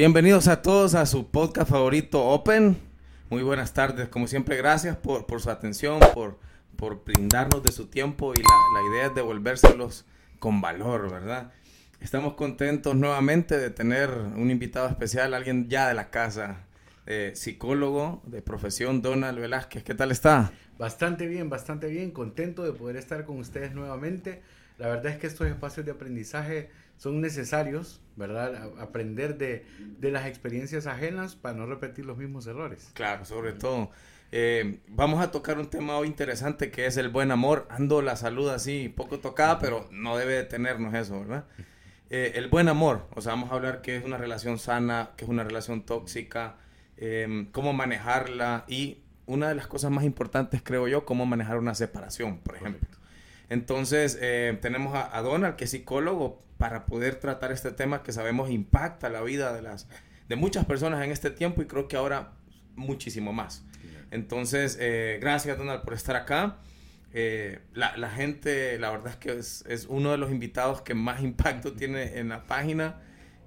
Bienvenidos a todos a su podcast favorito Open. Muy buenas tardes, como siempre, gracias por, por su atención, por, por brindarnos de su tiempo y la, idea es devolvérselos con valor, ¿verdad? Estamos contentos nuevamente de tener un invitado especial, alguien ya de la casa, eh, psicólogo de profesión, Donald Velázquez. ¿Qué tal está? Bastante bien, bastante bien, contento de poder estar con ustedes nuevamente. La verdad es que estos espacios de aprendizaje son necesarios, ¿verdad? aprender de, de, las experiencias ajenas para no repetir los mismos errores. Claro, sobre todo. Eh, vamos a tocar un tema hoy interesante que es el buen amor. Ando la salud así, poco tocada, pero no debe detenernos eso, ¿verdad? Eh, el buen amor, o sea, vamos a hablar qué es una relación sana, qué es una relación tóxica, eh, cómo manejarla y una de las cosas más importantes, creo yo, cómo manejar una separación, por ejemplo. Entonces, eh, tenemos a, a, Donald, que es psicólogo, para poder tratar este tema que sabemos impacta la vida de, las, de muchas personas en este tiempo y creo que ahora muchísimo más. Entonces, eh, gracias Donald por estar acá. Eh, la, gente, la verdad es que es, es, uno de los invitados que más impacto tiene en la página.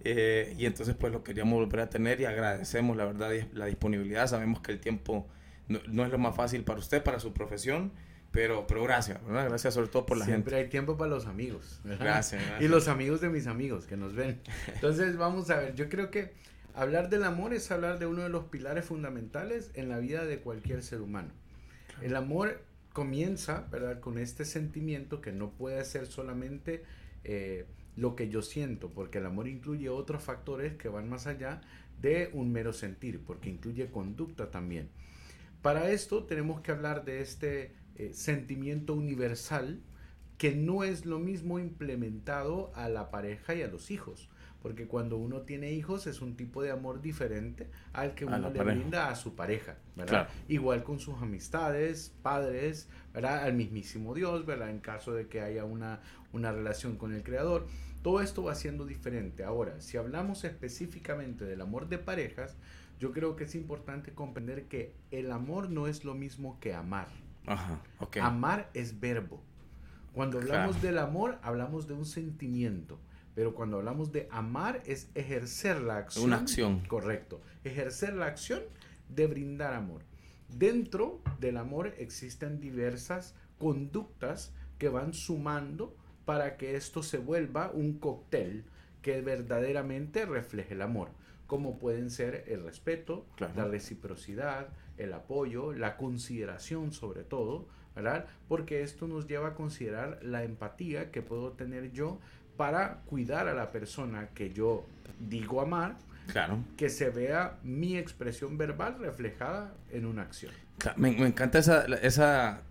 Eh, y entonces pues lo queríamos volver a tener y agradecemos la verdad la disponibilidad. Sabemos que el tiempo no, no, es lo más fácil para usted, para su profesión, pero, pero gracias, ¿verdad? Gracias sobre todo por la Siempre gente. hay tiempo para los amigos. Gracias, gracias, Y los amigos de mis amigos que nos ven. Entonces vamos a ver, yo creo que hablar del amor es hablar de uno de los pilares fundamentales en la vida de cualquier ser humano. Claro. El amor comienza, ¿verdad? Con este sentimiento que no puede ser solamente... Eh, lo que yo siento, porque el amor incluye otros factores que van más allá de un mero sentir, porque incluye conducta también. Para esto tenemos que hablar de este eh, sentimiento universal que no es lo mismo implementado a la pareja y a los hijos, porque cuando uno tiene hijos es un tipo de amor diferente al que uno le pareja. brinda a su pareja, ¿verdad? Claro. Igual con sus amistades, padres, ¿verdad? Al mismísimo Dios, ¿verdad? En caso de que haya una, una relación con el Creador. Todo esto va siendo diferente. Ahora, si hablamos específicamente del amor de parejas, yo creo que es importante comprender que el amor no es lo mismo que amar. Ajá, okay. Amar es verbo. Cuando hablamos claro. del amor, hablamos de un sentimiento. Pero cuando hablamos de amar es ejercer la acción. Una acción. Correcto. Ejercer la acción de brindar amor. Dentro del amor existen diversas conductas que van sumando para que esto se vuelva un cóctel que verdaderamente refleje el amor, como pueden ser el respeto, claro. la reciprocidad, el apoyo, la consideración sobre todo, ¿verdad? Porque esto nos lleva a considerar la empatía que puedo tener yo para cuidar a la persona que yo digo amar, claro. que se vea mi expresión verbal reflejada en una acción. Me, me encanta esa, esa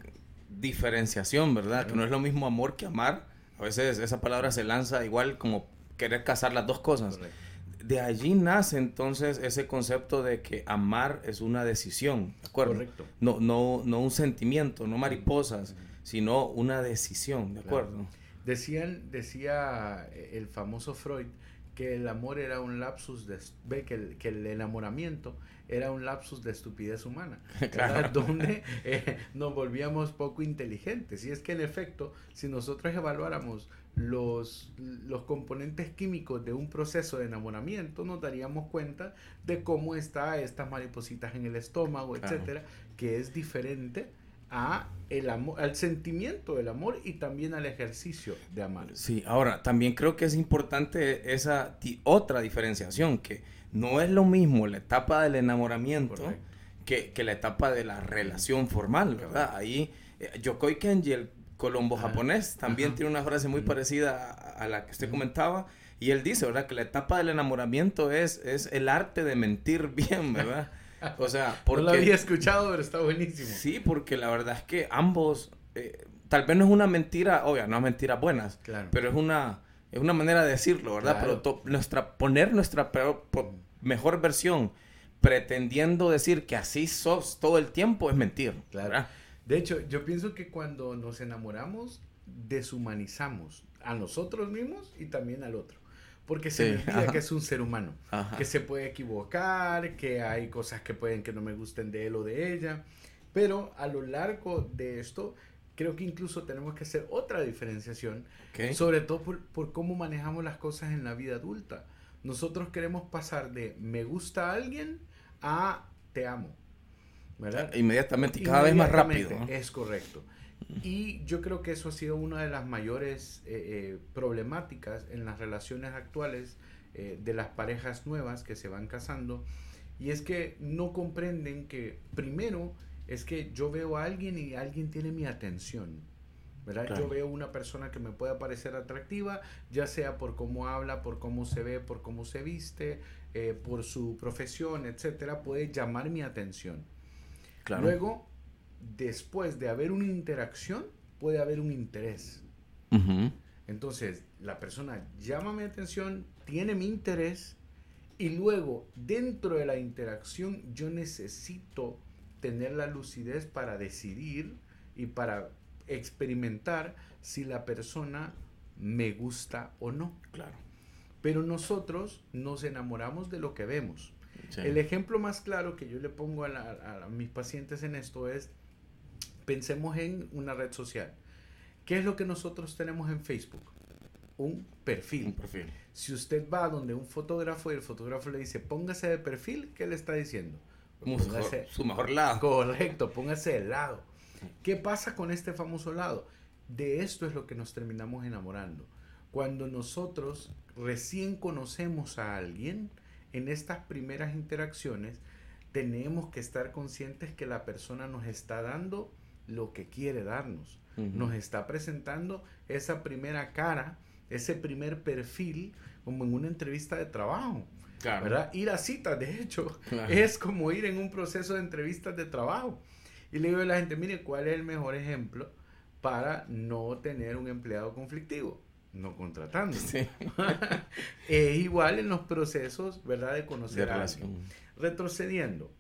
diferenciación, ¿verdad? Que no es lo mismo amor que amar. A veces esa palabra se lanza igual como querer casar las dos cosas. Correcto. De allí nace entonces ese concepto de que amar es una decisión, ¿de acuerdo? Correcto. No, no, no un sentimiento, no mariposas, sino una decisión, ¿de acuerdo? Claro. Decían, decía el famoso Freud que el amor era un lapsus de que el, que el enamoramiento era un lapsus de estupidez humana, claro. donde eh, nos volvíamos poco inteligentes. Y es que en efecto, si nosotros evaluáramos los, los componentes químicos de un proceso de enamoramiento, nos daríamos cuenta de cómo está estas maripositas en el estómago, Claro. etcétera, que es diferente a el amor, al sentimiento del amor y también al ejercicio de amar. Sí, ahora también creo que es importante esa otra diferenciación, que no es lo mismo la etapa del enamoramiento que, que la etapa de la relación formal, ¿verdad? Ahí eh, Yokoi Kenji, el colombo japonés, también Ajá. tiene una frase muy parecida a, a la que usted comentaba, y él dice, ¿verdad? Que la etapa del enamoramiento es, es el arte de mentir bien, ¿verdad? O sea, porque... No lo había escuchado, pero está buenísimo. Sí, porque la verdad es que ambos, eh, tal vez no es una mentira, obvia, no es mentiras buenas, Claro. pero es una, es una manera de decirlo, ¿verdad? Claro. Pero to- nuestra, poner nuestra peor- po- mejor versión pretendiendo decir que así sos todo el tiempo es mentir, Claro. ¿verdad? De hecho, yo pienso que cuando nos enamoramos, deshumanizamos a nosotros mismos y también al otro. Porque se Sí, que es un ser humano, Ajá. que se puede equivocar, que hay cosas que pueden que no me gusten de él o de ella. Pero a lo largo de esto, creo que incluso tenemos que hacer otra diferenciación, sobre todo por, por cómo manejamos las cosas en la vida adulta. nosotros queremos pasar de me gusta a alguien a te amo. ¿Verdad? Inmediatamente y cada vez más rápido. Es correcto. Y yo creo que eso ha sido una de las mayores eh, eh, problemáticas en las relaciones actuales eh, de las parejas nuevas que se van casando. Y es que no comprenden que primero es que yo veo a alguien y alguien tiene mi atención. ¿verdad? Yo veo una persona que me puede parecer atractiva, ya sea por cómo habla, por cómo se ve, por cómo se viste, por su profesión, etcétera, puede llamar mi atención. Luego, después de haber una interacción, puede haber un interés. Entonces, la persona llama mi atención, tiene mi interés, y luego, dentro de la interacción, yo necesito tener la lucidez para decidir y para experimentar si la persona me gusta o no. Claro. Pero nosotros nos enamoramos de lo que vemos. El ejemplo más claro que yo le pongo a, mis pacientes en esto es, pensemos en una red social. ¿Qué es lo que nosotros tenemos en Facebook? Un perfil. Un perfil. Si usted va donde un fotógrafo y el fotógrafo le dice, póngase de perfil, ¿qué le está diciendo? su mejor lado. Correcto, póngase de lado. ¿Qué pasa con este famoso lado? De esto es lo que nos terminamos enamorando. Cuando nosotros recién conocemos a alguien, en estas primeras interacciones tenemos que estar conscientes que la persona nos está dando lo que quiere darnos. Nos está presentando esa primera cara, ese primer perfil, como en una entrevista de trabajo. ¿verdad? Ir a citas, de hecho, es como ir en un proceso de entrevistas de trabajo. Y le digo a la gente, mire, ¿cuál es el mejor ejemplo para no tener un empleado conflictivo? No contratando. es igual en los procesos, ¿verdad? De conocer a alguien. Retrocediendo.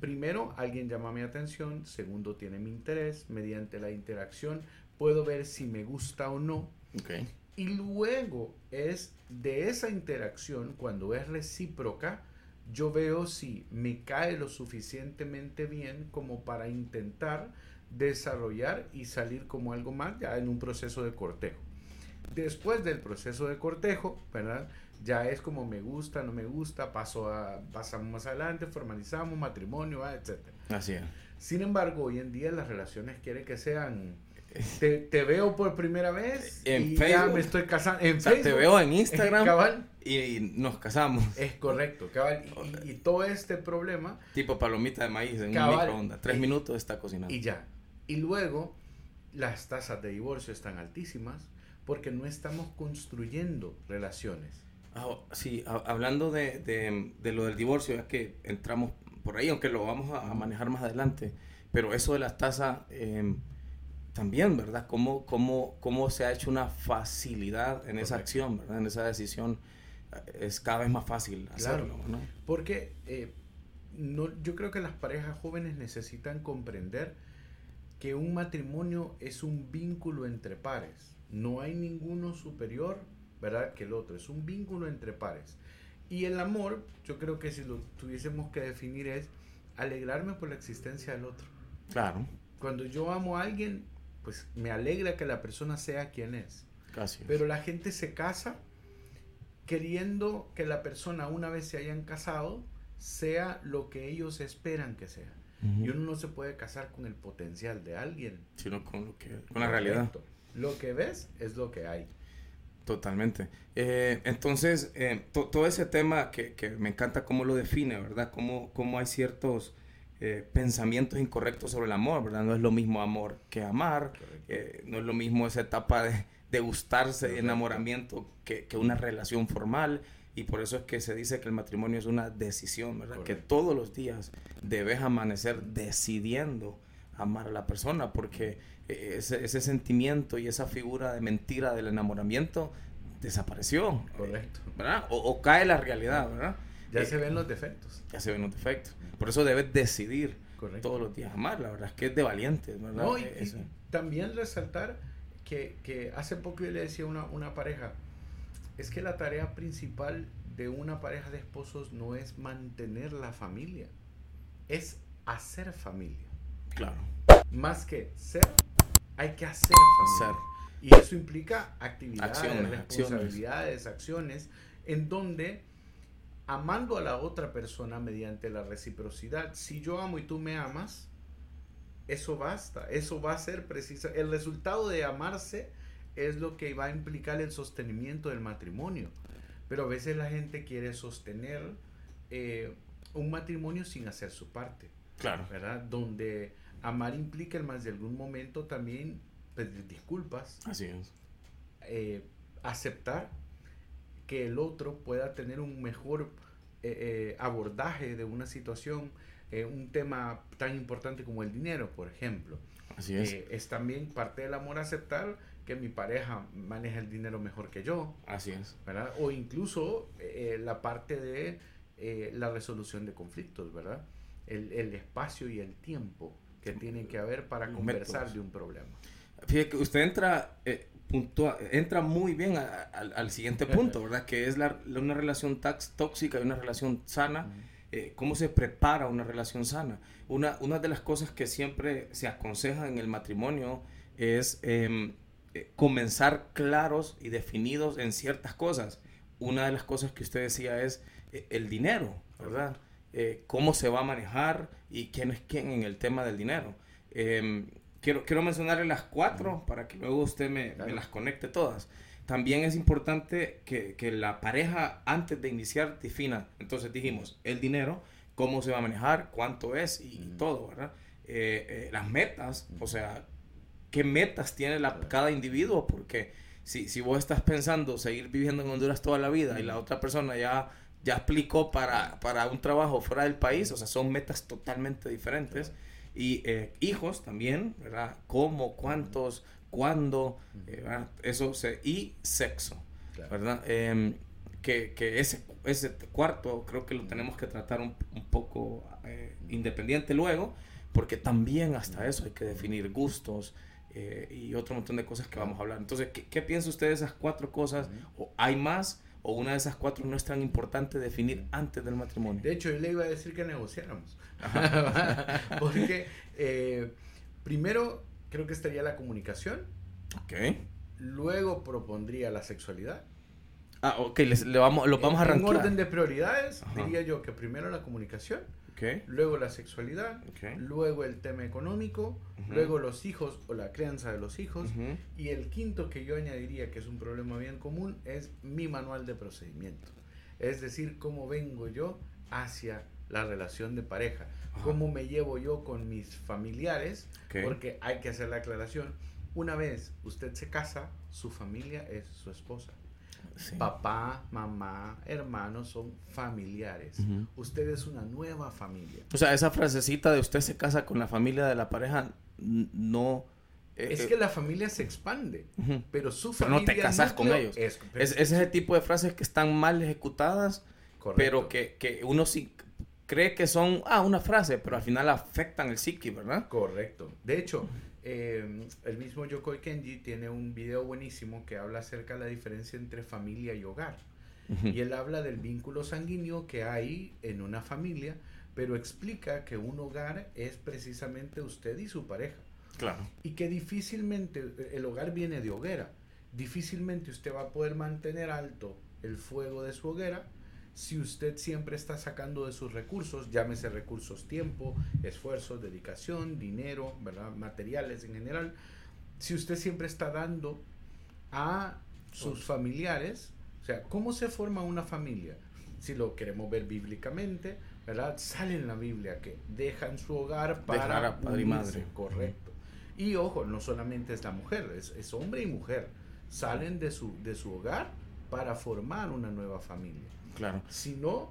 Primero, alguien llama mi atención. Segundo, tiene mi interés. Mediante la interacción puedo ver si me gusta o no. Y luego es de esa interacción, cuando es recíproca, yo veo si me cae lo suficientemente bien como para intentar desarrollar y salir como algo más ya en un proceso de cortejo. Después del proceso de cortejo, ¿verdad? Ya es como me gusta, no me gusta, paso a, pasamos más adelante, formalizamos matrimonio, etc. Así es. Sin embargo, hoy en día las relaciones quieren que sean te, te, veo por primera vez en y Facebook. ya me estoy casando. En Facebook, te veo en Instagram cabal, y nos casamos. Es correcto, cabal. Y, todo este problema. Tipo palomita de maíz en un microondas. Tres minutos está cocinando. Y ya. Y luego, las tasas de divorcio están altísimas porque no estamos construyendo relaciones. Ah, sí, hablando de, de, lo del divorcio, ya que entramos por ahí, aunque lo vamos a, manejar más adelante, pero eso de las tasas em, también, ¿verdad? ¿Cómo, cómo, ¿Cómo se ha hecho una facilidad en esa acción, ¿verdad? En esa decisión? Eh, es cada vez más fácil hacerlo, ¿no? Porque eh, no, yo creo que las parejas jóvenes necesitan comprender que un matrimonio es un vínculo entre pares no hay ninguno superior, ¿verdad?, que el otro. Es un vínculo entre pares. Y el amor, yo creo que si lo tuviésemos que definir es alegrarme por la existencia del otro. Claro. Cuando yo amo a alguien, pues me alegra que la persona sea quien es. Casi. Pero la gente se casa queriendo que la persona, una vez se hayan casado, sea lo que ellos esperan que sea. Y uno no se puede casar con el potencial de alguien. Sino con, lo que, con la realidad. Lo que ves es lo que hay. Totalmente. Eh, entonces, eh, todo ese tema que, que, me encanta cómo lo define, ¿verdad? Cómo, cómo hay ciertos eh, pensamientos incorrectos sobre el amor, ¿verdad? No es lo mismo amor que amar, no es lo mismo esa etapa de, de gustarse, de enamoramiento, que, que, una relación formal. Y por eso es que se dice que el matrimonio es una decisión, ¿verdad? Que todos los días debes amanecer decidiendo amar a la persona, porque ese, ese, sentimiento y esa figura de mentira del enamoramiento desapareció. Correcto. ¿Verdad? O, cae la realidad, ¿verdad? Ya eh, se ven los defectos. Ya se ven los defectos. Por eso debes decidir todos los días amar, la verdad es que es de valientes, ¿verdad? No, y, también resaltar que, que, hace poco yo le decía a una, una pareja, es que la tarea principal de una pareja de esposos no es mantener la familia, es hacer familia. Claro. Más que ser hay que hacer Y eso implica actividades, responsabilidades, acciones. en donde amando a la otra persona mediante la reciprocidad, si yo amo y tú me amas, eso basta, eso va a ser preciso. El resultado de amarse es lo que va a implicar el sostenimiento del matrimonio. Pero a veces la gente quiere sostener eh, un matrimonio sin hacer su parte. Claro. ¿Verdad? Donde amar implica en más de algún momento también pedir disculpas. Así es. Eh, aceptar que el otro pueda tener un mejor eh, abordaje de una situación, un tema tan importante como el dinero, por ejemplo. Así es. es también parte del amor aceptar que mi pareja maneja el dinero mejor que yo. Así es. ¿verdad? O incluso eh, la parte de eh, la resolución de conflictos, ¿verdad? El, el, espacio y el tiempo que tienen que haber para conversar de un problema. Fíjate que usted entra, eh, entra muy bien al siguiente punto, ¿verdad? Que es la, una relación tax, tóxica y una relación sana. ¿Cómo se prepara una relación sana? Una, una de las cosas que siempre se aconseja en el matrimonio es em, eh, comenzar claros y definidos en ciertas cosas. Una de las cosas que usted decía es eh, el dinero, ¿verdad? Eh, cómo se va a manejar y quién es quién en el tema del dinero. Em, quiero, quiero mencionarle las cuatro para que luego usted me, me, las conecte todas. También es importante que, que, la pareja antes de iniciar defina, entonces dijimos, el dinero, cómo se va a manejar, cuánto es y, todo, ¿verdad? las metas, o sea, qué metas tiene la, cada individuo, porque si, si vos estás pensando seguir viviendo en Honduras toda la vida y la otra persona ya, ya aplicó para, para un trabajo fuera del país, o sea, son metas totalmente diferentes. Y eh, hijos también, ¿verdad? ¿Cómo? ¿Cuántos? ¿Cuándo? Eh, eso se, y sexo, ¿verdad? Em, que, que, ese, ese cuarto creo que lo tenemos que tratar un, un poco eh, independiente luego, porque también hasta eso hay que definir gustos, eh, y otro montón de cosas que vamos a hablar. Entonces, ¿qué, qué piensa usted de esas cuatro cosas? ¿O hay más? ¿O una de esas cuatro no es tan importante definir antes del matrimonio? De hecho, yo le iba a decir que negociáramos. Porque eh, primero creo que estaría la comunicación. Ok. Luego propondría la sexualidad. Ah, ok, les, le vamos, lo vamos a arrancar. En orden de prioridades, diría yo que primero la comunicación luego la sexualidad, luego el tema económico, luego los hijos o la crianza de los hijos, y el quinto que yo añadiría que es un problema bien común es mi manual de procedimiento. Es decir, cómo vengo yo hacia la relación de pareja, cómo me llevo yo con mis familiares, porque hay que hacer la aclaración. Una vez usted se casa, su familia es su esposa. Papá, mamá, hermanos son familiares. Usted es una nueva familia. O sea, esa frasecita de usted se casa con la familia de la pareja no... Eh, es eh, que la familia se expande, pero su familia... no te casas con ellos. Es, es, ese tipo de frases que están mal ejecutadas, pero que, que uno sí cree que son, ah, una frase, pero al final afectan el psiqui, ¿verdad? Correcto. De hecho, eh, el mismo Yokoi Kenji tiene un video buenísimo que habla acerca de la diferencia entre familia y hogar. Y él habla del vínculo sanguíneo que hay en una familia, pero explica que un hogar es precisamente usted y su pareja. Claro. Y que difícilmente, el hogar viene de hoguera, difícilmente usted va a poder mantener alto el fuego de su hoguera si usted siempre está sacando de sus recursos, llámese recursos tiempo, esfuerzo, dedicación, dinero, ¿verdad? materiales en general, si usted siempre está dando a sus familiares, o sea, ¿cómo se forma una familia? Si lo queremos ver bíblicamente, ¿verdad? Sale en la Biblia que dejan su hogar para padre y madre. Correcto. Y ojo, no solamente es la mujer, es, es hombre y mujer. Salen de su, de su hogar para formar una nueva familia. Claro. Si no,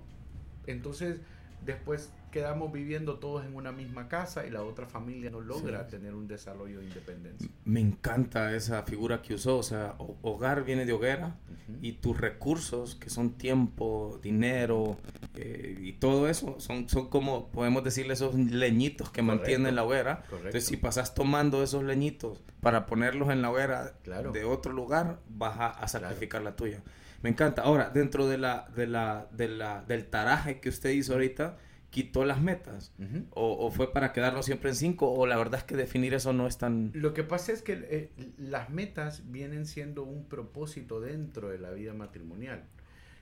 entonces después quedamos viviendo todos en una misma casa y la otra familia no logra tener un desarrollo de independencia. Me encanta esa figura que usó, o sea, hogar viene de hoguera y tus recursos, que son tiempo, dinero eh, y todo eso, son, son como, podemos decirle, esos leñitos que mantienen la hoguera. Entonces, si pasas tomando esos leñitos para ponerlos en la hoguera de otro lugar, vas a, sacrificar la tuya. Me encanta. Ahora, dentro de la, de la, de la, del taraje que usted hizo ahorita, quitó las metas? o, fue para quedarnos siempre en cinco? ¿O la verdad es que definir eso no es tan...? Lo que pasa es que eh, las metas vienen siendo un propósito dentro de la vida matrimonial.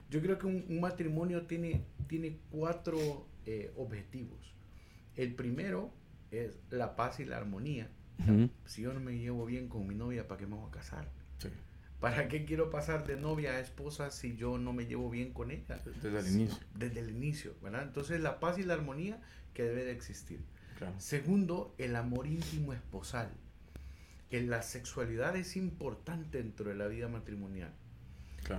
Yo creo que un, matrimonio tiene, tiene cuatro eh, objetivos. El primero es la paz y la armonía. Si yo no me llevo bien con mi novia, ¿para qué me voy a casar? ¿Para qué quiero pasar de novia a esposa si yo no me llevo bien con ella? Desde el inicio. Desde el inicio, ¿verdad? Entonces la paz y la armonía que debe de existir. Segundo, el amor íntimo esposal. Que la sexualidad es importante dentro de la vida matrimonial.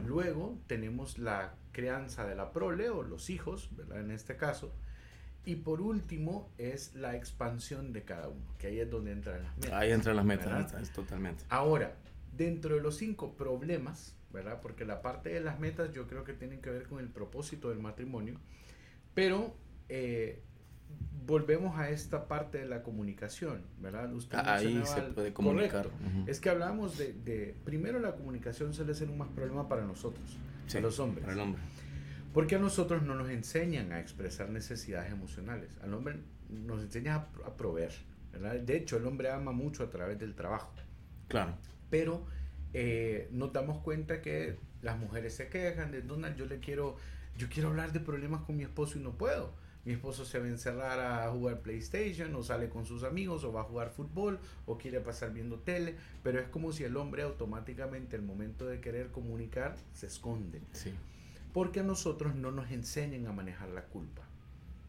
Luego tenemos la crianza de la prole o los hijos, ¿verdad? En este caso. Y por último es la expansión de cada uno, que ahí es donde entran las metas. Ahí entran las metas, totalmente. Ahora, dentro de los cinco problemas, ¿verdad? Porque la parte de las metas yo creo que tienen que ver con el propósito del matrimonio, pero eh, volvemos a esta parte de la comunicación, ¿verdad? Ahí se puede comunicar. Es que hablamos de, primero la comunicación suele ser un más problema para nosotros, los hombres. Para el hombre. Porque a nosotros no nos enseñan a expresar necesidades emocionales. Al hombre nos enseña a, proveer, ¿verdad? De hecho, el hombre ama mucho a través del trabajo. Claro. Pero eh, nos damos cuenta que las mujeres se quejan de Donald, yo le quiero, yo quiero hablar de problemas con mi esposo y no puedo. Mi esposo se va a encerrar a jugar PlayStation o sale con sus amigos o va a jugar fútbol o quiere pasar viendo tele, pero es como si el hombre automáticamente el momento de querer comunicar se esconde. Sí. Porque a nosotros no nos enseñan a manejar la culpa.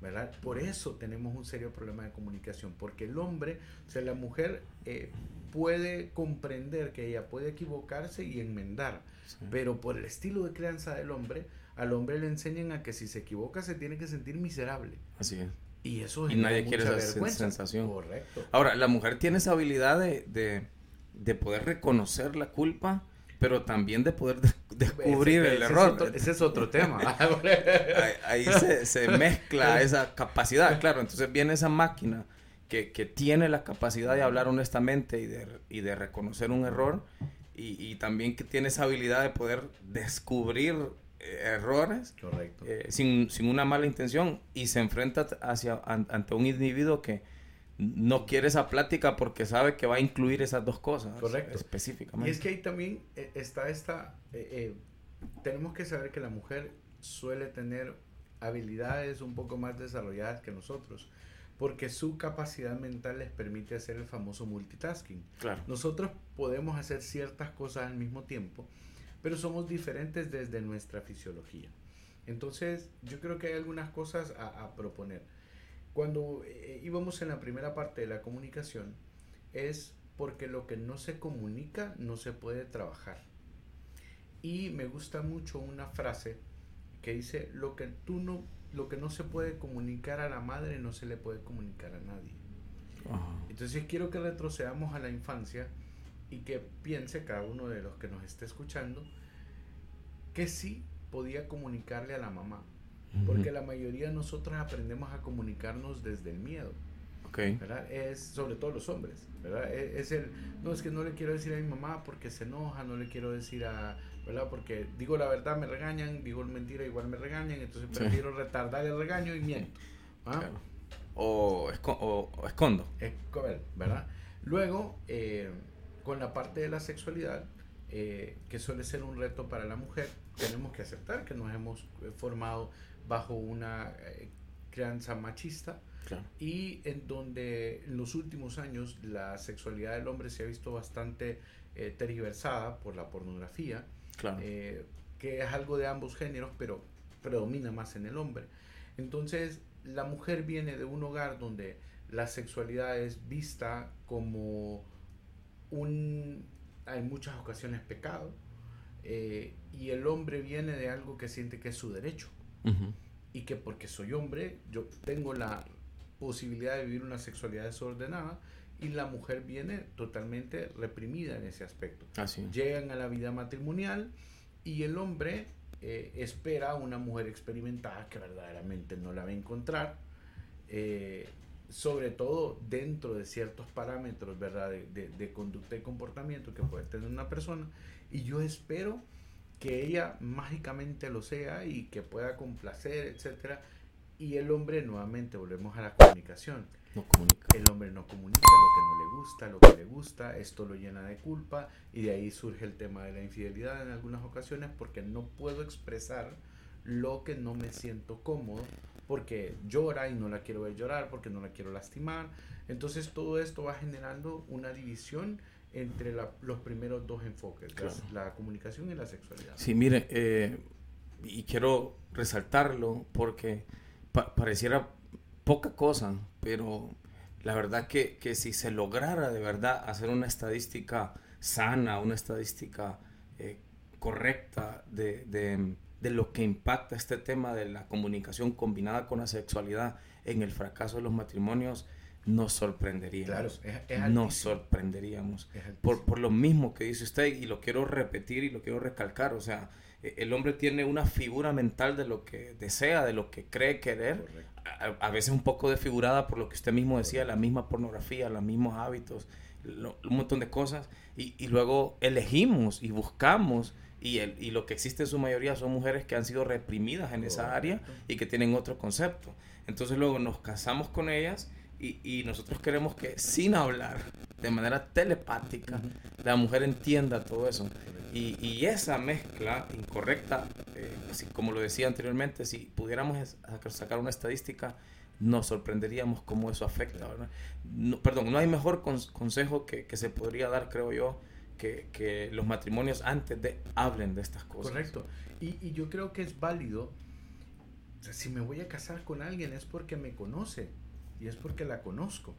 ¿verdad? Por eso tenemos un serio problema de comunicación, porque el hombre, o sea, la mujer eh, puede comprender que ella puede equivocarse y enmendar, pero por el estilo de crianza del hombre, al hombre le enseñan a que si se equivoca se tiene que sentir miserable. Así es. Y eso es Y nadie quiere esa sensación. Correcto. Ahora, la mujer tiene esa habilidad de, de, poder reconocer la culpa, pero también de poder descubrir el error. ese es otro tema. ahí, se, se, mezcla esa capacidad, claro. Entonces viene esa máquina que, que, tiene la capacidad de hablar honestamente y de, y de reconocer un error y, y, también que tiene esa habilidad de poder descubrir errores Correcto. Eh, sin, sin, una mala intención y se enfrenta hacia, ante un individuo que no quiere esa plática porque sabe que va a incluir esas dos cosas Correcto. específicamente. Y es que ahí también eh, está esta, eh, tenemos que saber que la mujer suele tener habilidades un poco más desarrolladas que nosotros porque su capacidad mental les permite hacer el famoso multitasking. Claro. Nosotros podemos hacer ciertas cosas al mismo tiempo, pero somos diferentes desde nuestra fisiología. Entonces, yo creo que hay algunas cosas a, proponer. Cuando eh, íbamos en la primera parte de la comunicación, es porque lo que no se comunica no se puede trabajar. Y me gusta mucho una frase que dice, lo que tú no, lo que no se puede comunicar a la madre no se le puede comunicar a nadie. Entonces quiero que retrocedamos a la infancia y que piense cada uno de los que nos esté escuchando que sí podía comunicarle a la mamá. Porque la mayoría de nosotros aprendemos a comunicarnos desde el miedo. Es sobre todo los hombres, ¿verdad? E, es, el, no es que no le quiero decir a mi mamá porque se enoja, no le quiero decir a, ¿verdad? Porque digo la verdad me regañan, digo mentira igual me regañan, entonces prefiero retardar el regaño y miento. ¿ah? O, o, escondo. ¿verdad? Luego, eh, con la parte de la sexualidad, eh, que suele ser un reto para la mujer, tenemos que aceptar que nos hemos eh, formado bajo una eh, crianza machista y en donde en los últimos años la sexualidad del hombre se ha visto bastante tergiversada por la pornografía, que es algo de ambos géneros, pero predomina más en el hombre. Entonces, la mujer viene de un hogar donde la sexualidad es vista como un, en muchas ocasiones pecado, eh, y el hombre viene de algo que siente que es su derecho, y que porque soy hombre, yo tengo la posibilidad de vivir una sexualidad desordenada, y la mujer viene totalmente reprimida en ese aspecto. Llegan a la vida matrimonial y el hombre eh, espera a una mujer experimentada que verdaderamente no la va a encontrar. Eh, sobre todo dentro de ciertos parámetros, ¿verdad? De, de, conducta y comportamiento que puede tener una persona. Y yo espero que ella mágicamente lo sea y que pueda complacer, etcétera. Y el hombre, nuevamente, volvemos a la comunicación. No comunica. El hombre no comunica lo que no le gusta, lo que le gusta, esto lo llena de culpa y de ahí surge el tema de la infidelidad en algunas ocasiones porque no puedo expresar lo que no me siento cómodo porque llora y no la quiero ver llorar, porque no la quiero lastimar. Entonces todo esto va generando una división entre los primeros dos enfoques, la, comunicación y la sexualidad. Sí, mire, eh, y quiero resaltarlo porque pareciera poca cosa, pero la verdad que, que, si se lograra de verdad hacer una estadística sana, una estadística eh, correcta de, de, de, lo que impacta este tema de la comunicación combinada con la sexualidad en el fracaso de los matrimonios, nos sorprenderíamos. Claro, nos sorprenderíamos. Por, por, lo mismo que dice usted, y lo quiero repetir y lo quiero recalcar, o sea, el hombre tiene una figura mental de lo que desea, de lo que cree querer, a, veces un poco desfigurada por lo que usted mismo decía, la misma pornografía, los mismos hábitos, un montón de cosas, y, y, luego elegimos y buscamos, y, el, y lo que existe en su mayoría son mujeres que han sido reprimidas en esa área y que tienen otro concepto. Entonces luego nos casamos con ellas y, y, nosotros queremos que sin hablar, de manera telepática, la mujer entienda todo eso. Y, y esa mezcla incorrecta, eh, como lo decía anteriormente, si pudiéramos sacar una estadística, nos sorprenderíamos cómo eso afecta. No, perdón, no hay mejor consejo que, que, se podría dar, creo yo, que, que, los matrimonios antes de hablen de estas cosas. Correcto. Y, y yo creo que es válido. si me voy a casar con alguien es porque me conoce y es porque la conozco.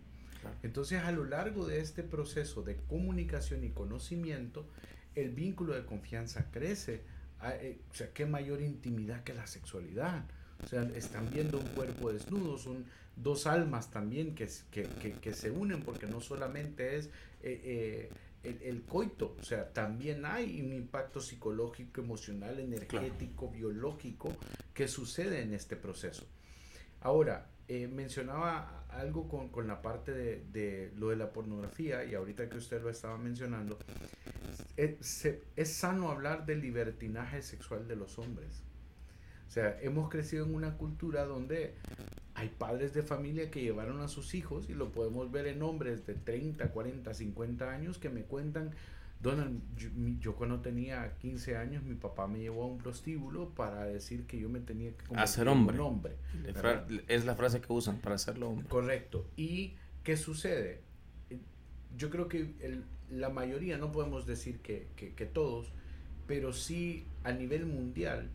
Entonces, a lo largo de este proceso de comunicación y conocimiento, el vínculo de confianza crece. Eh, o sea, qué mayor intimidad que la sexualidad. O sea, están viendo un cuerpo desnudo, son dos almas también que, que, se unen, porque no solamente es eh, eh, el, coito, o sea, también hay un impacto psicológico, emocional, energético, biológico que sucede en este proceso. Ahora, eh, mencionaba algo con, la parte de, lo de la pornografía y ahorita que usted lo estaba mencionando, es, es, sano hablar del libertinaje sexual de los hombres. O sea, hemos crecido en una cultura donde hay padres de familia que llevaron a sus hijos y lo podemos ver en hombres de 30, 40, 50 años que me cuentan Donald, yo, cuando tenía 15 años, mi papá me llevó a un prostíbulo para decir que yo me tenía que convertir Hacer hombre. hombre. Es la frase que usan para hacerlo hombre. Correcto. ¿Y qué sucede? Yo creo que la mayoría, no podemos decir que, que, todos, pero sí a nivel mundial,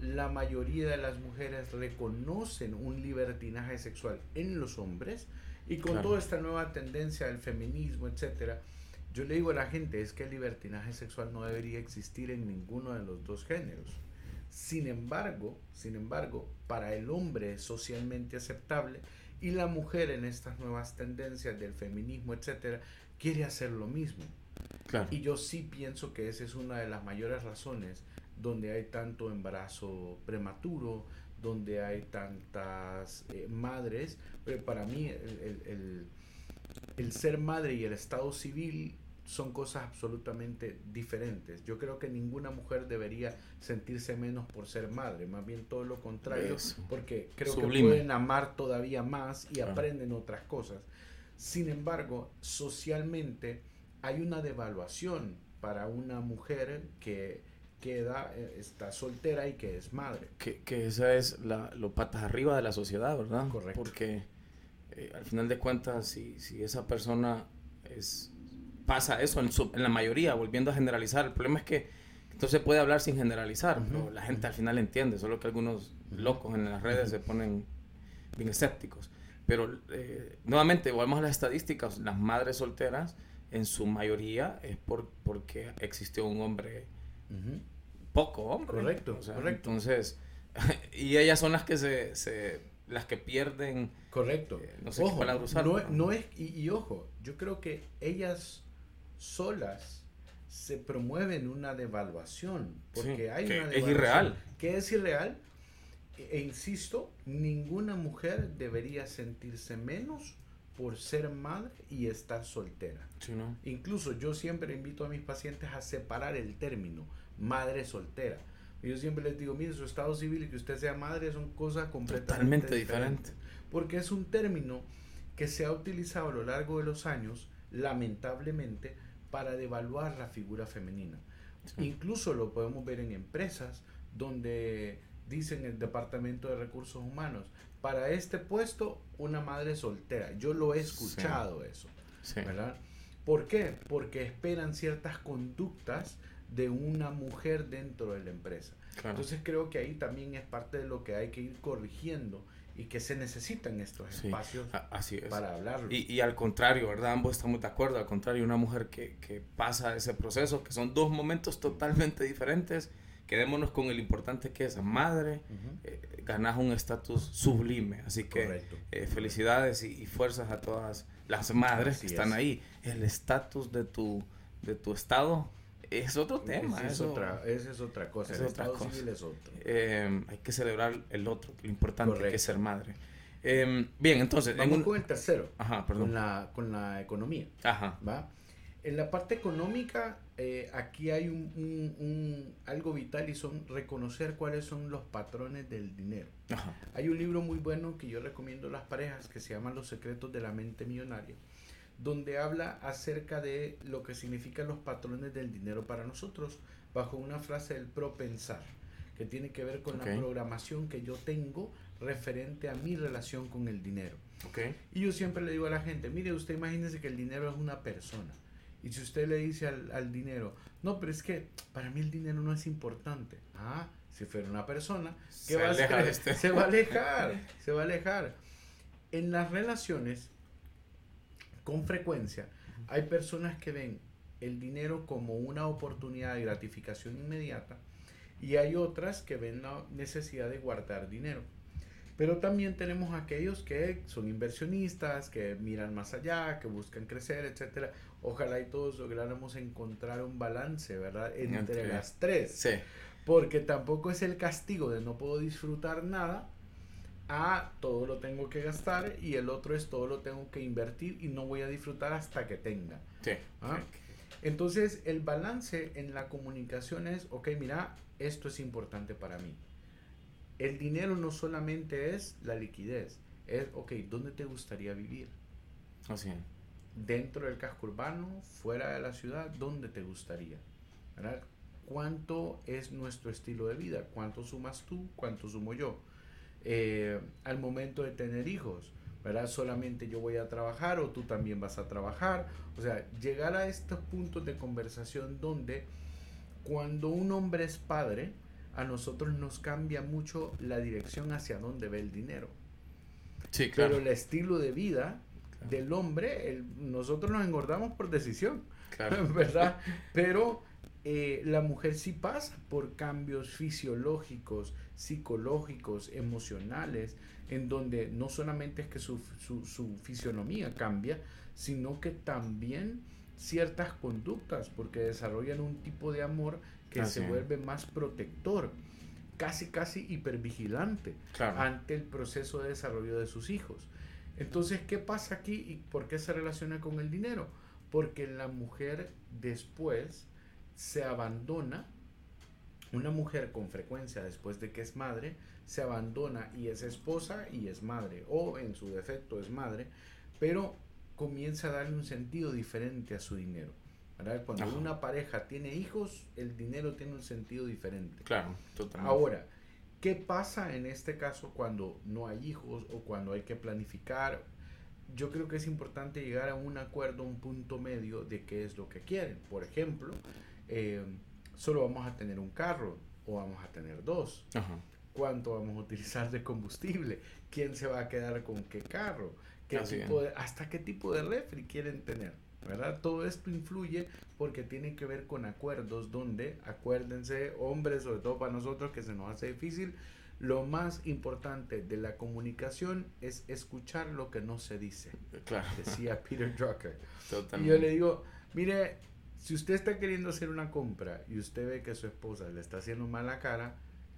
la mayoría de las mujeres reconocen un libertinaje sexual en los hombres y con toda esta nueva tendencia del feminismo, etcétera yo le digo a la gente, es que el libertinaje sexual no debería existir en ninguno de los dos géneros. Sin embargo, sin embargo, para el hombre es socialmente aceptable y la mujer en estas nuevas tendencias del feminismo, etcétera, quiere hacer lo mismo. Y yo sí pienso que esa es una de las mayores razones donde hay tanto embarazo prematuro, donde hay tantas eh, madres, pero para mí el, el ser madre y el estado civil son cosas absolutamente diferentes. Yo creo que ninguna mujer debería sentirse menos por ser madre, más bien todo lo contrario, porque creo que pueden amar todavía más y aprenden otras cosas. Sin embargo, socialmente hay una devaluación para una mujer que queda, eh, está soltera y que es madre. Que, que esa es la, lo patas arriba de la sociedad, ¿verdad? Correcto. Porque eh, al final de cuentas, si, si esa persona es pasa eso en, en, la mayoría, volviendo a generalizar. El problema es que entonces puede hablar sin generalizar. La gente al final entiende, solo que algunos locos en las redes se ponen bien escépticos. Pero eh, nuevamente, volvemos a las estadísticas. Las madres solteras, en su mayoría, es por, porque existió un hombre poco hombre. Correcto, correcto. Entonces, y ellas son las que se, se las que pierden. Correcto. Eh, no sé qué usar. No, no es, y, ojo, yo creo que ellas solas se promueven una devaluación. Porque hay una Es irreal. Que es irreal. E, insisto, ninguna mujer debería sentirse menos por ser madre y estar soltera. Incluso yo siempre invito a mis pacientes a separar el término madre soltera. Yo siempre les digo, mire, su estado civil y que usted sea madre son cosas completamente diferentes. Porque es un término que se ha utilizado a lo largo de los años, lamentablemente, para devaluar la figura femenina. Incluso lo podemos ver en empresas donde dicen el Departamento de Recursos Humanos, para este puesto una madre soltera. Yo lo he escuchado eso, ¿verdad? ¿Por qué? Porque esperan ciertas conductas de una mujer dentro de la empresa. Entonces creo que ahí también es parte de lo que hay que ir corrigiendo y que se necesitan estos espacios para hablarlo. Y, al contrario, ¿verdad? Ambos estamos de acuerdo. Al contrario, una mujer que, que pasa ese proceso, que son dos momentos totalmente diferentes, quedémonos con el importante que es madre, eh, ganas un estatus sublime. Así que eh, felicidades y, fuerzas a todas las madres que están ahí. El estatus de tu, de tu estado es otro tema. Esa es, otra, es otra cosa. el estado civil es otro. Eh, hay que celebrar el otro, lo importante que es ser madre. bien, entonces. Vamos con el tercero. Ajá, perdón. Con la, con la economía. Ajá. ¿va? En la parte económica, eh, aquí hay un, algo vital y son reconocer cuáles son los patrones del dinero. Hay un libro muy bueno que yo recomiendo a las parejas que se llama Los secretos de la mente millonaria, donde habla acerca de lo que significan los patrones del dinero para nosotros, bajo una frase del propensar, que tiene que ver con la programación que yo tengo referente a mi relación con el dinero. Y yo siempre le digo a la gente, mire, usted imagínese que el dinero es una persona y si usted le dice al, dinero, no, pero es que para mí el dinero no es importante. Ah, si fuera una persona, ¿qué se va a este. Se va a alejar, se va a alejar. En las relaciones, con frecuencia, hay personas que ven el dinero como una oportunidad de gratificación inmediata y hay otras que ven la necesidad de guardar dinero. Pero también tenemos aquellos que son inversionistas, que miran más allá, que buscan crecer, etcétera. Ojalá y todos lográramos encontrar un balance, ¿verdad? Entre, las tres. Sí. Porque tampoco es el castigo de no puedo disfrutar nada, a todo lo tengo que gastar y el otro es todo lo tengo que invertir y no voy a disfrutar hasta que tenga. Sí. ¿Ah? Entonces el balance en la comunicación es, ok, mira, esto es importante para mí el dinero no solamente es la liquidez, es, ok, ¿dónde te gustaría vivir? Así Dentro del casco urbano, fuera de la ciudad, ¿dónde te gustaría? ¿Verdad? ¿Cuánto es nuestro estilo de vida? ¿Cuánto sumas tú? ¿Cuánto sumo yo? Eh, al momento de tener hijos, ¿verdad? Solamente yo voy a trabajar o tú también vas a trabajar. O sea, llegar a estos puntos de conversación donde cuando un hombre es padre, a nosotros nos cambia mucho la dirección hacia dónde ve el dinero. Sí, claro. Pero el estilo de vida del hombre, nosotros nos engordamos por decisión, claro. ¿verdad? Pero eh, la mujer sí pasa por cambios fisiológicos, psicológicos, emocionales, en donde no solamente es que su, su, su fisionomía cambia, sino que también ciertas conductas, porque desarrollan un tipo de amor que se vuelve más protector, casi casi hipervigilante ante el proceso de desarrollo de sus hijos. Entonces, ¿qué pasa aquí y por qué se relaciona con el dinero? Porque la mujer después se abandona, una mujer con frecuencia después de que es madre, se abandona y es esposa y es madre, o en su defecto es madre, pero comienza a darle un sentido diferente a su dinero. Cuando una pareja tiene hijos, el dinero tiene un sentido diferente. Claro, totalmente. Ahora, ¿qué pasa en este caso cuando no hay hijos o cuando hay que planificar? Yo creo que es importante llegar a un acuerdo, un punto medio de qué es lo que quieren. Por ejemplo, eh, solo vamos a tener un carro o vamos a tener dos. ¿Cuánto vamos a utilizar de combustible? ¿Quién se va a quedar con qué carro? ¿Qué tipo de, ¿Hasta qué tipo de refri quieren tener? ¿verdad? Todo esto influye porque tiene que ver con acuerdos donde, acuérdense, hombres, sobre todo para nosotros que se nos hace difícil, lo más importante de la comunicación es escuchar lo que no se dice. Claro. Decía Peter Drucker. Y yo le digo, mire, si usted está queriendo hacer una compra y usted ve que su esposa le está haciendo mala cara,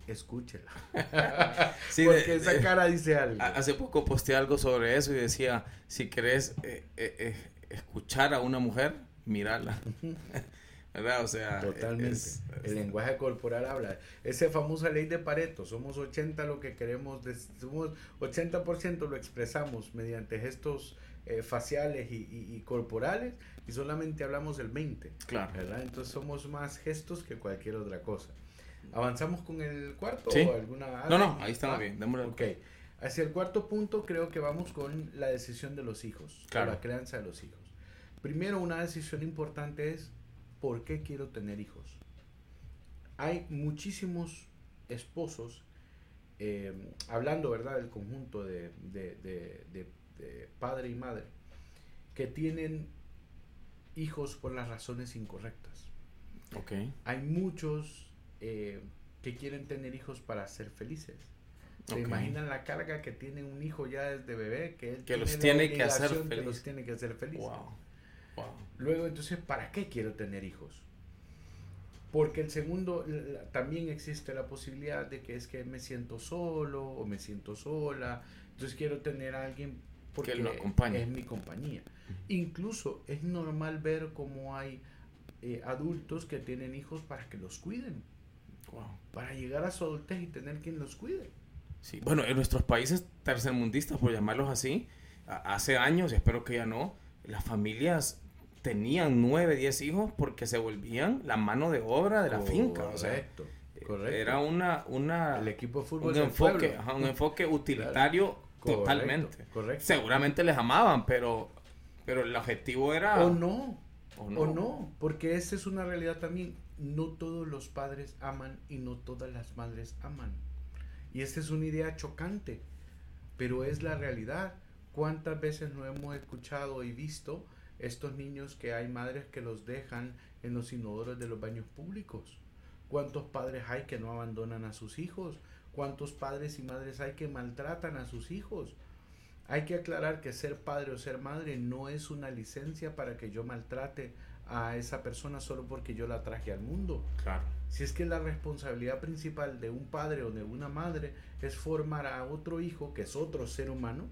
escúchela. Porque esa cara dice algo. Hace poco posteé algo sobre eso y decía, si querés eh, eh, eh, escuchar a una mujer, mirarla. ¿verdad? O sea, totalmente. el lenguaje corporal habla. Esa famosa ley de Pareto, somos 80 lo que queremos, somos 80% lo expresamos mediante gestos eh, faciales y, corporales y solamente hablamos del 20. Claro. ¿verdad? Entonces somos más gestos que cualquier otra cosa. ¿Avanzamos con el cuarto o alguna? No, no, ahí estamos ah, bien. Ok. Hacia el cuarto punto creo que vamos con la decisión de los hijos, la crianza de los hijos. Primero, una decisión importante es ¿por qué quiero tener hijos? Hay muchísimos esposos, eh, hablando, ¿verdad?, del conjunto de, padre y madre, que tienen hijos por las razones incorrectas. Okay. Hay muchos eh, que quieren tener hijos para ser felices. ¿Se imaginan la carga que tiene un hijo ya desde bebé? Que, él que los tiene que hacer felices. Que los tiene que hacer felices. Wow. Luego, entonces, ¿para qué quiero tener hijos? Porque el segundo, también existe la posibilidad de que es que me siento solo o me siento sola. Entonces quiero tener a alguien porque es mi compañía. Incluso es normal ver cómo hay eh, adultos que tienen hijos para que los cuiden. Para llegar a su adultez y tener quien los cuide. Sí, bueno, en nuestros países tercermundistas, por llamarlos así, hace años, y espero que ya no, las familias tenían nueve, diez hijos porque se volvían la mano de obra de la finca. Correcto, correcto. Era una, una, el equipo de fútbol un, enfoque, un enfoque utilitario totalmente. Correcto. Seguramente les amaban, pero, pero el objetivo era... O no, o no, o no, porque esa es una realidad también. No todos los padres aman y no todas las madres aman. Y esta es una idea chocante, pero es la realidad. ¿Cuántas veces no hemos escuchado y visto estos niños que hay madres que los dejan en los inodoros de los baños públicos. ¿Cuántos padres hay que no abandonan a sus hijos? ¿Cuántos padres y madres hay que maltratan a sus hijos? Hay que aclarar que ser padre o ser madre no es una licencia para que yo maltrate a esa persona solo porque yo la traje al mundo. Claro. Si es que la responsabilidad principal de un padre o de una madre es formar a otro hijo que es otro ser humano,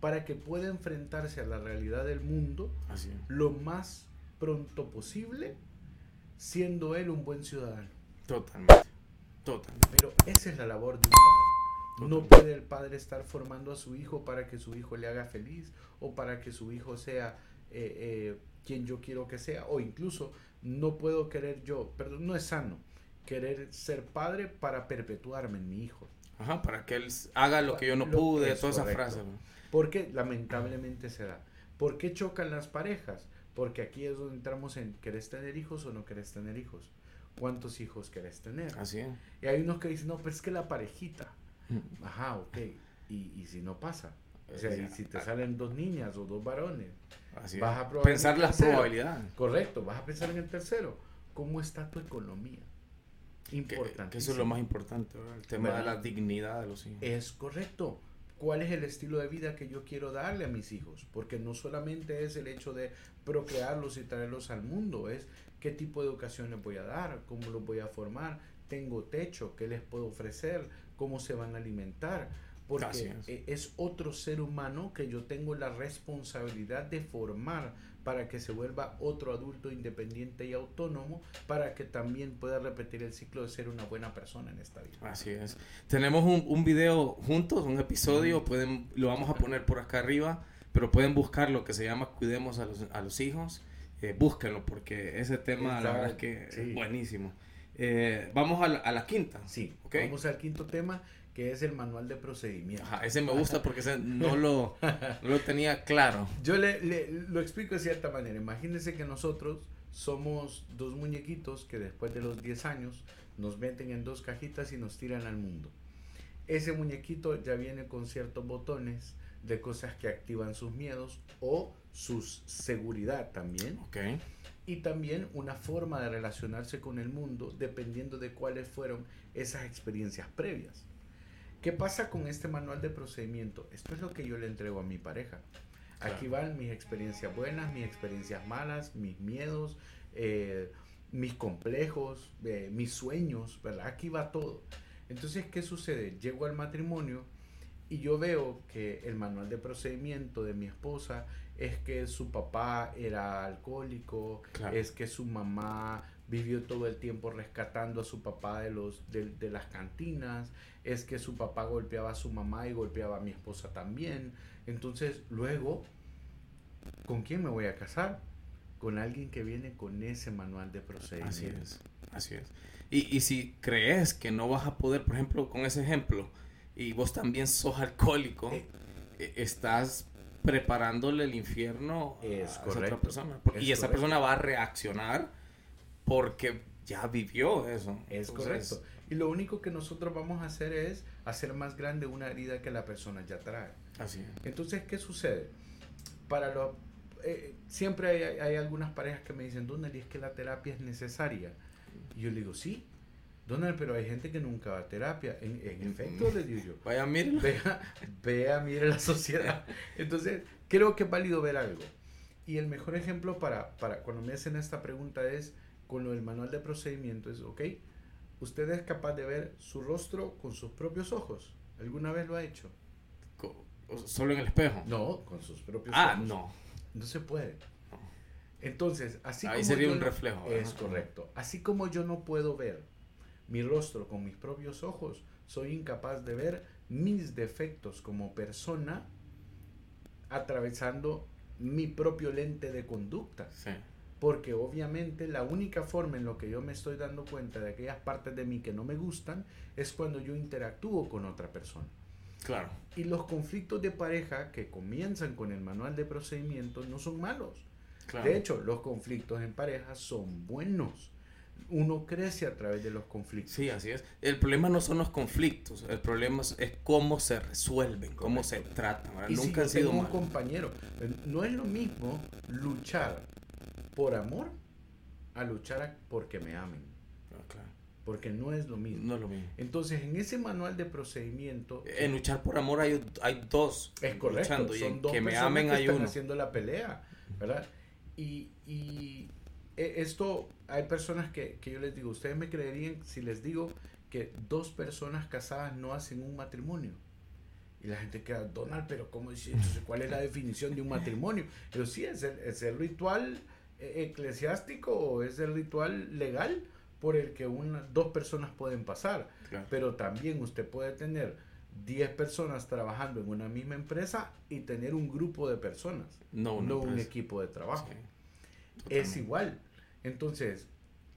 para que pueda enfrentarse a la realidad del mundo lo más pronto posible, siendo él un buen ciudadano. Totalmente. Pero esa es la labor de un padre. No puede el padre estar formando a su hijo para que su hijo le haga feliz o para que su hijo sea eh, eh, quien yo quiero que sea. O incluso no puedo querer yo, perdón, no es sano querer ser padre para perpetuarme en mi hijo. Ajá, para que él haga lo que yo no pude, toda esa frase. Porque lamentablemente se da. ¿Por qué chocan las parejas? Porque aquí es donde entramos en, ¿querés tener hijos o no querés tener hijos? ¿Cuántos hijos querés tener? Así es. Y hay unos que dicen, no, pero es que la parejita. Mm. Ajá, ok. ¿Y, y si no pasa? O sea, y si te salen dos niñas o dos varones, Así vas a pensar las probabilidades. Correcto, vas a pensar en el tercero. ¿Cómo está tu economía? Importante. Que, eso es lo más importante, el tema de la dignidad de los hijos. Es correcto cuál es el estilo de vida que yo quiero darle a mis hijos, porque no solamente es el hecho de procrearlos y traerlos al mundo, es qué tipo de educación les voy a dar, cómo los voy a formar, tengo techo, qué les puedo ofrecer, cómo se van a alimentar, porque e, es otro ser humano que yo tengo la responsabilidad de formar para que se vuelva otro adulto independiente y autónomo, para que también pueda repetir el ciclo de ser una buena persona en esta vida. Así es. Tenemos un, un video juntos, un episodio, pueden, lo vamos a poner por acá arriba, pero pueden buscar lo que se llama Cuidemos a los, a los hijos. Eh, búsquenlo porque ese tema la verdad es que es buenísimo. Eh, vamos a la, a la, quinta. Sí, okay. vamos al quinto tema que es el manual de procedimiento. ese me gusta porque ese no, lo, lo tenía claro. Yo le, le, lo explico de cierta manera. Imagínense que nosotros somos dos muñequitos que después de los 10 años nos meten en dos cajitas y nos tiran al mundo. Ese muñequito ya viene con ciertos botones de cosas que activan sus miedos o su seguridad también. Okay. Y también una forma de relacionarse con el mundo dependiendo de cuáles fueron esas experiencias previas. ¿Qué pasa con este manual de procedimiento? Esto es lo que yo le entrego a mi pareja. Aquí van mis experiencias buenas, mis experiencias malas, mis miedos, eh, mis complejos, eh, mis sueños, ¿verdad? Aquí va todo. Entonces, ¿qué sucede? Llego al matrimonio y yo veo que el manual de procedimiento de mi esposa es que su papá era alcohólico, es que su mamá vivió todo el tiempo rescatando a su papá de, los, de, de, las cantinas, es que su papá golpeaba a su mamá y golpeaba a mi esposa también. Entonces, luego, ¿con quién me voy a casar? Con alguien que viene con ese manual de procedimiento. Así es, así es. Y, y si crees que no vas a poder, por ejemplo, con ese ejemplo, y vos también sos alcohólico, eh, eh estás preparándole el infierno es a correcto, esa otra persona. es y esa correcto. persona va a reaccionar porque ya vivió eso. Es Entonces, correcto. Y lo único que nosotros vamos a hacer es hacer más grande una herida que la persona ya trae. Así es. Entonces, ¿qué sucede? Para lo, eh, siempre hay, hay algunas parejas que me dicen, Donald, ¿y es que la terapia es necesaria? Y yo le digo, sí, Donald, pero hay gente que nunca va a terapia. En, en efecto, le digo yo. Vaya, mírenlo. Vea, vea, mire la sociedad. Entonces, creo que es válido ver algo. Y el mejor ejemplo para, para cuando me hacen esta pregunta es con lo del manual de procedimiento es, ok, usted es capaz de ver su rostro con sus propios ojos. ¿Alguna vez lo ha hecho? Solo en el espejo. No, con sus propios Ah, ojos. no. No se puede. No. Entonces, así Ahí como sería yo un reflejo, Es correcto. Así como yo no puedo ver mi rostro con mis propios ojos, soy incapaz de ver mis defectos como persona atravesando mi propio lente de conducta. Sí. Porque obviamente la única forma en lo que yo me estoy dando cuenta de aquellas partes de mí que no me gustan es cuando yo interactúo con otra persona. Claro. Y los conflictos de pareja que comienzan con el manual de procedimientos no son malos. claro. De hecho, los conflictos en pareja son buenos. Uno crece a través de los conflictos. Sí, así es. El problema no son los conflictos, el problema es, cómo se resuelven, cómo se tratan. Nunca han sido un compañero, eh, no es lo mismo luchar por amor a luchar a- porque me amen, Ah, porque no es lo mismo. No es lo mismo. Entonces, en ese manual de procedimiento En luchar por amor hay, hay dos es correcto, luchando y son en dos que me personas amen que hay están uno. haciendo la pelea, ¿verdad? Y, y eh, esto, hay personas que, que yo les digo, ustedes me creerían si les digo que dos personas casadas no hacen un matrimonio. Y la gente queda, Donald, pero ¿cómo dice? Entonces, ¿cuál es la definición de un matrimonio? Pero sí, es el, es el ritual eclesiástico o es el ritual legal por el que una, dos personas pueden pasar. Claro. Pero también usted puede tener 10 personas trabajando en una misma empresa y tener un grupo de personas, No, no un equipo de trabajo. Sí, Es igual. Entonces,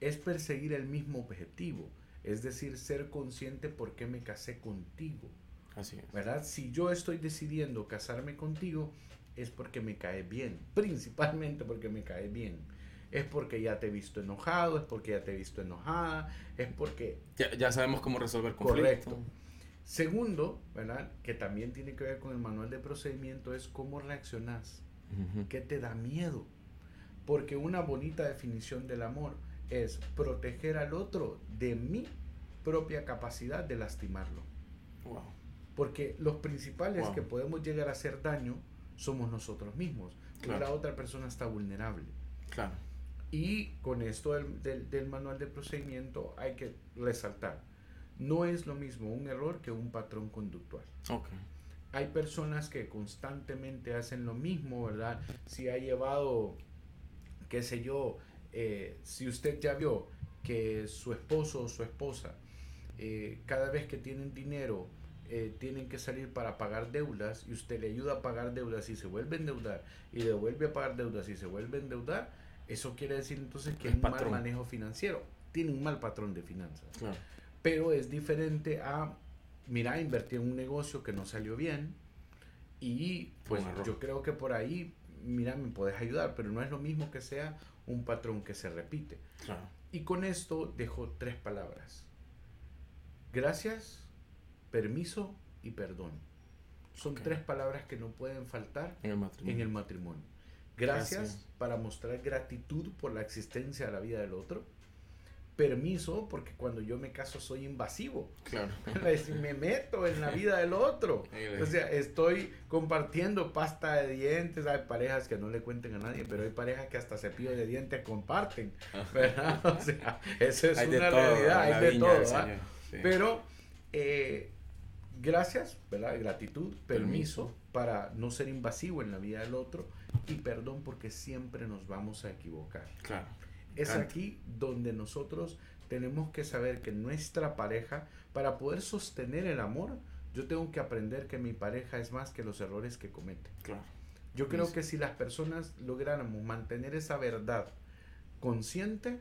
es perseguir el mismo objetivo. Es decir, ser consciente por qué me casé contigo. Así es. ¿Verdad? Si yo estoy decidiendo casarme contigo, es porque me cae bien. Principalmente porque me cae bien. Es porque ya te he visto enojado, es porque ya te he visto enojada, es porque Ya, ya sabemos cómo resolver conflicto. Correcto. Segundo, ¿verdad? Que también tiene que ver con el manual de procedimiento es cómo reaccionas, Ujú. qué te da miedo. Porque una bonita definición del amor es proteger al otro de mi propia capacidad de lastimarlo. Wow. Porque los principales Wow. que podemos llegar a hacer daño somos nosotros mismos. Claro. la otra persona está vulnerable. Claro. Y con esto del, del- del manual de procedimiento hay que resaltar, no es lo mismo un error que un patrón conductual. Ok. Hay personas que constantemente hacen lo mismo, ¿verdad? Si ha llevado, qué sé yo, eh, si usted ya vio que su esposo o su esposa, eh, cada vez que tienen dinero, eh, tienen que salir para pagar deudas y usted le ayuda a pagar deudas y se vuelve a endeudar y le vuelve a pagar deudas y se vuelve a endeudar, eso quiere decir entonces que es un mal manejo financiero, tiene un mal patrón de finanzas Claro. pero es diferente a, mira, invertí en un negocio que no salió bien y pues yo creo que por ahí, mira, me puedes ayudar, pero no es lo mismo que sea un patrón que se repite. Claro. Y con esto dejo tres palabras. Gracias, permiso y perdón. Son tres palabras que no pueden faltar En el matrimonio. en el matrimonio. Gracias, Gracias. para mostrar gratitud por la existencia de la vida del otro. Permiso, porque cuando yo me caso soy invasivo. Claro. Es- me meto en la vida del otro. O sea, estoy compartiendo pasta de dientes. Hay parejas que no le cuenten a nadie, pero hay parejas que hasta cepillo de dientes comparten. ¿Verdad? O sea, eso es Hay una realidad, hay de todo. Pero eh, gracias, ¿verdad? Gratitud, permiso, Permiso. para no ser invasivo en la vida del otro y perdón porque siempre nos vamos a equivocar. Claro. es aquí donde nosotros tenemos que saber que nuestra pareja, para poder sostener el amor, yo tengo que aprender que mi pareja es más que los errores que comete. Claro. Yo creo que si las personas lográramos mantener esa verdad consciente,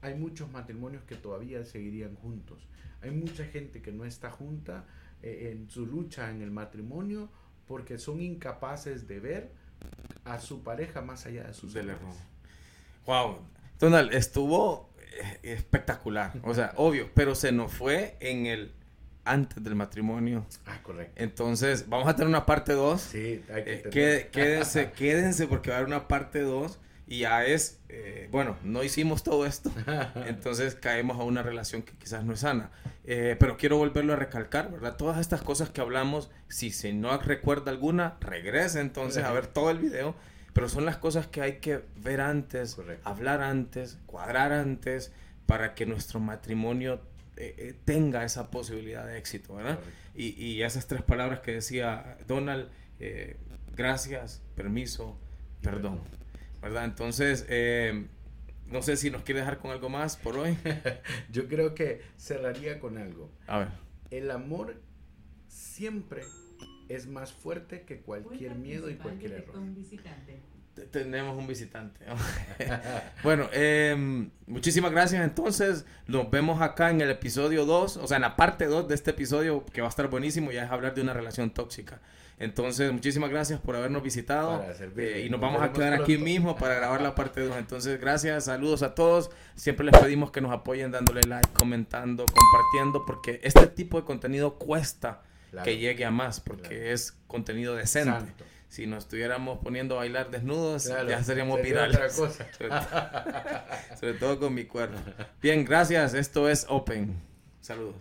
hay muchos matrimonios que todavía seguirían juntos. Hay mucha gente que no está junta en su lucha en el matrimonio porque son incapaces de ver a su pareja más allá de sus Del error. Wow. Donald, estuvo eh, espectacular. O sea, obvio, pero se nos fue en el antes del matrimonio. Ah, correcto. Entonces, vamos a tener una parte 2. Sí, hay que Eh, quédense, quédense porque va a haber una parte 2 y ya es, eh, bueno, no hicimos todo esto, entonces caemos a una relación que quizás no es sana. Eh, pero quiero volverlo a recalcar, ¿verdad? Todas estas cosas que hablamos, si se no recuerda alguna, regrese entonces a ver todo el video, pero son las cosas que hay que ver antes, Correcto. hablar antes, cuadrar antes, para que nuestro matrimonio eh, eh, tenga esa posibilidad de éxito, ¿verdad? Y, y esas tres palabras que decía Donald, eh, gracias, permiso, perdón, ¿verdad? Entonces, eh, no sé si nos quiere dejar con algo más por hoy. Yo creo que cerraría con algo. A ver, El amor siempre es más fuerte que cualquier miedo y cualquier error. te- tenemos un visitante. bueno, eh, muchísimas gracias entonces. Nos vemos acá en el episodio 2, o sea, en la parte 2 de este episodio que va a estar buenísimo, ya es hablar de una relación tóxica. Entonces, muchísimas gracias por habernos visitado. Eh, y nos Nos vamos a quedar aquí mismo para grabar la parte 2. Entonces, gracias, saludos a todos. Siempre les pedimos que nos apoyen dándole like, comentando, compartiendo, porque este tipo de contenido cuesta Claro. que llegue a más, porque Claro. es contenido decente. Santo. Si nos estuviéramos poniendo a bailar desnudos, Claro, ya seríamos sería virales. otra cosa. Sobre, sobre todo con mi cuerpo. Bien, gracias. Esto es Open. Saludos.